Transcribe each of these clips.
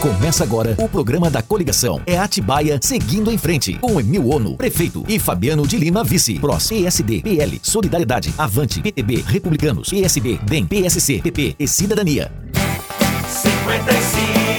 Começa agora o programa da coligação. É Atibaia seguindo em frente. Com Emil Ono, prefeito, e Fabiano de Lima, vice. PROS, PSD, PL, Solidariedade, Avante, PTB, Republicanos, PSB, DEM, PSC, PP e Cidadania. 55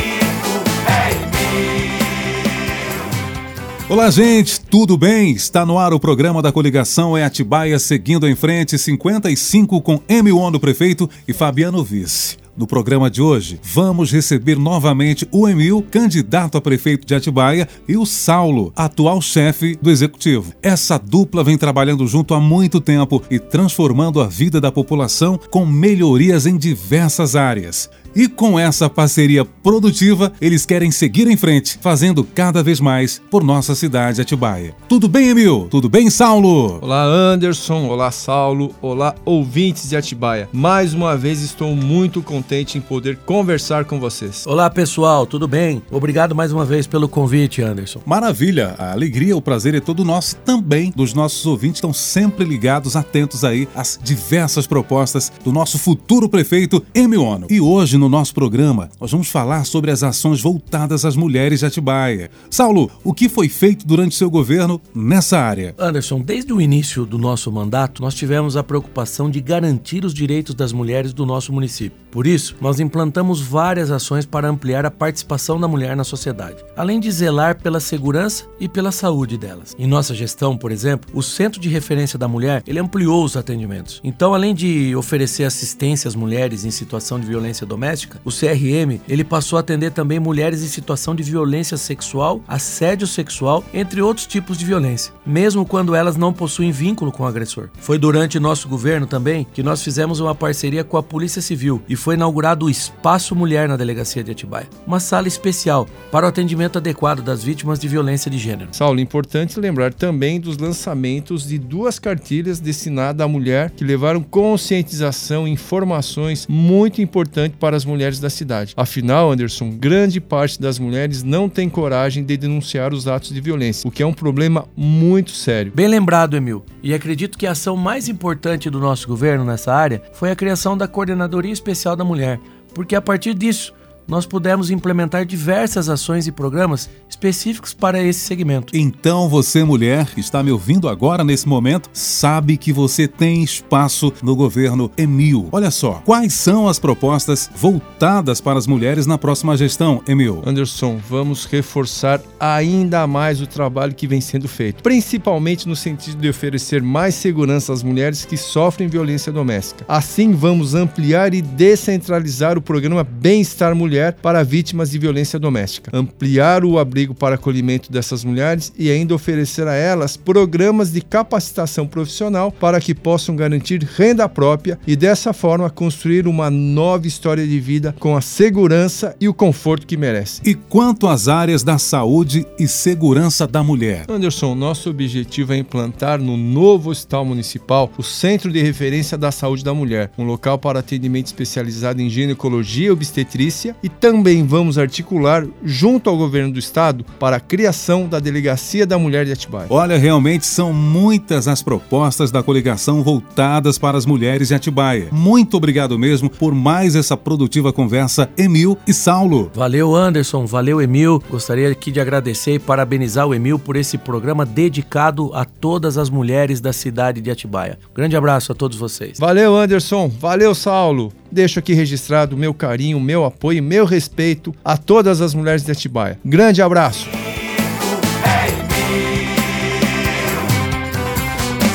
Olá, gente, tudo bem? Está no ar o programa da coligação É Atibaia seguindo em frente 55 com Emil Ono, prefeito, e Fabiano vice. No programa de hoje, vamos receber novamente o Emil, candidato a prefeito de Atibaia, e o Saulo, atual chefe do executivo. Essa dupla vem trabalhando junto há muito tempo e transformando a vida da população com melhorias em diversas áreas. E com essa parceria produtiva, eles querem seguir em frente, fazendo cada vez mais por nossa cidade Atibaia. Tudo bem, Emil? Tudo bem, Saulo? Olá, Anderson. Olá, Saulo. Olá, ouvintes de Atibaia. Mais uma vez estou muito contente em poder conversar com vocês. Olá, pessoal. Tudo bem? Obrigado mais uma vez pelo convite, Anderson. Maravilha! A alegria, o prazer é todo nosso também dos nossos ouvintes estão sempre ligados, atentos aí às diversas propostas do nosso futuro prefeito Emil Ono. E hoje no nosso programa, nós vamos falar sobre as ações voltadas às mulheres de Atibaia. Saulo, o que foi feito durante seu governo nessa área? Anderson, desde o início do nosso mandato, nós tivemos a preocupação de garantir os direitos das mulheres do nosso município. Por isso, nós implantamos várias ações para ampliar a participação da mulher na sociedade, além de zelar pela segurança e pela saúde delas. Em nossa gestão, por exemplo, o Centro de Referência da Mulher, ele ampliou os atendimentos. Então, além de oferecer assistência às mulheres em situação de violência doméstica, o CRM, ele passou a atender também mulheres em situação de violência sexual, assédio sexual, entre outros tipos de violência, mesmo quando elas não possuem vínculo com o agressor. Foi durante nosso governo também que nós fizemos uma parceria com a Polícia Civil e foi inaugurado o Espaço Mulher na Delegacia de Atibaia, uma sala especial para o atendimento adequado das vítimas de violência de gênero. Saulo, importante lembrar também dos lançamentos de duas cartilhas destinadas à mulher que levaram conscientização e informações muito importantes para as mulheres da cidade. Afinal, Anderson, grande parte das mulheres não tem coragem de denunciar os atos de violência, o que é um problema muito sério. Bem lembrado, Emil. E acredito que a ação mais importante do nosso governo nessa área foi a criação da Coordenadoria Especial da Mulher, porque a partir disso nós pudemos implementar diversas ações e programas específicos para esse segmento. Então você, mulher, que está me ouvindo agora nesse momento, sabe que você tem espaço no governo Emil. Olha só, quais são as propostas voltadas para as mulheres na próxima gestão, Emil? Anderson, vamos reforçar ainda mais o trabalho que vem sendo feito, principalmente no sentido de oferecer mais segurança às mulheres que sofrem violência doméstica. Assim, vamos ampliar e descentralizar o programa Bem-Estar Mulher para vítimas de violência doméstica, ampliar o abrigo para acolhimento dessas mulheres e ainda oferecer a elas programas de capacitação profissional para que possam garantir renda própria e dessa forma construir uma nova história de vida com a segurança e o conforto que merecem. E quanto às áreas da saúde e segurança da mulher? Anderson, nosso objetivo é implantar no novo hospital municipal o Centro de Referência da Saúde da Mulher, um local para atendimento especializado em ginecologia e obstetrícia e também vamos articular junto ao governo do estado para a criação da Delegacia da Mulher de Atibaia. Olha, realmente são muitas as propostas da coligação voltadas para as mulheres de Atibaia. Muito obrigado mesmo por mais essa produtiva conversa, Emil e Saulo. Valeu, Anderson. Valeu, Emil. Gostaria aqui de agradecer e parabenizar o Emil por esse programa dedicado a todas as mulheres da cidade de Atibaia. Grande abraço a todos vocês. Valeu, Anderson. Valeu, Saulo. Deixo aqui registrado o meu carinho, o meu apoio, meu respeito a todas as mulheres de Atibaia. Grande abraço.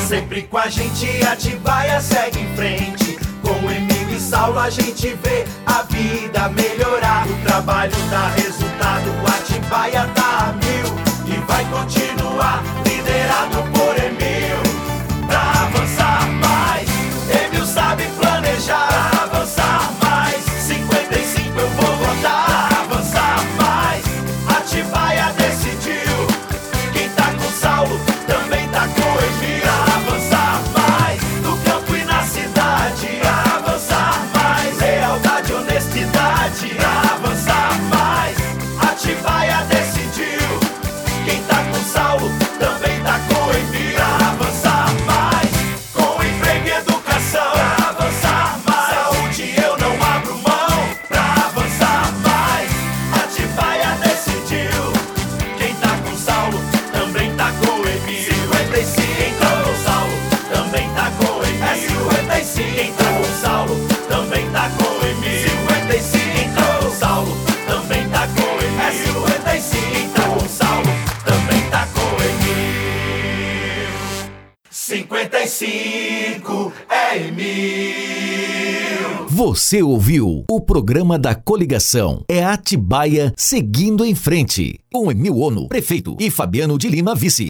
Sempre com a gente Atibaia segue em frente Com Emílio e Saulo a gente vê a vida melhorar O trabalho dá resultado, Atibaia tá a mil E vai continuar Mariachi. Cinco é Emil. Você ouviu o programa da coligação. É Atibaia seguindo em frente. Com Emil Ono, prefeito, e Fabiano de Lima, vice.